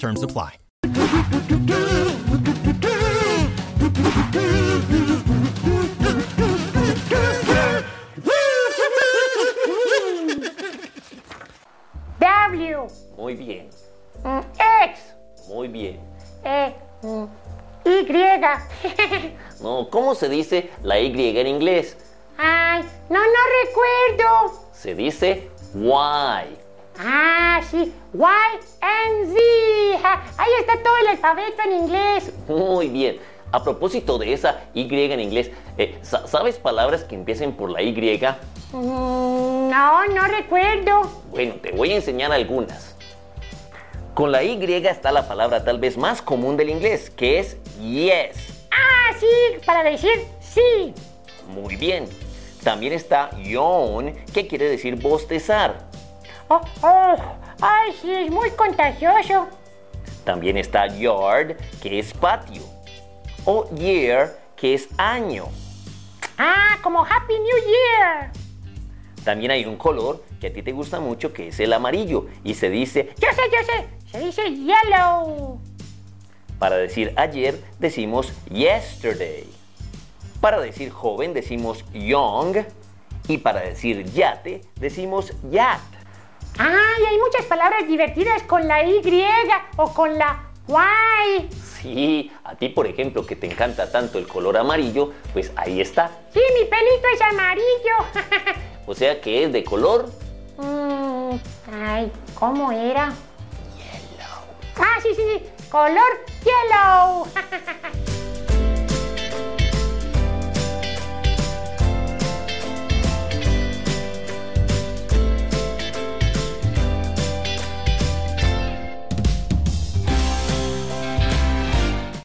Terms apply. W. Muy bien, mm, X. muy bien. E. Y. No, ¿cómo se dice la Y en inglés? Ay, no, no recuerdo. Se dice Y. Ah, sí. Y and Z. Ahí está todo el alfabeto en inglés. Muy bien. A propósito de esa Y en inglés, eh, sa- ¿sabes palabras que empiecen por la Y? Mm, no, no recuerdo. Bueno, te voy a enseñar algunas. Con la Y está la palabra tal vez más común del inglés, que es yes. Ah, sí, para decir sí. Muy bien. También está yawn, que quiere decir bostezar. Oh, oh. Ay, sí, es muy contagioso. También está yard, que es patio. O year, que es año. Ah, como Happy New Year. También hay un color que a ti te gusta mucho, que es el amarillo. Y se dice, Yo sé, yo sé. Se dice yellow. para decir ayer, decimos yesterday. Para decir joven, decimos young. Y para decir yate, decimos yacht. Ay, hay muchas palabras divertidas con la Y o con la Y. Sí, a ti por ejemplo que te encanta tanto el color amarillo, pues ahí está. Sí, mi pelito es amarillo. O sea que es de color Mm, ay, ¿cómo era? Yellow. Ah, sí, sí, sí. Color yellow.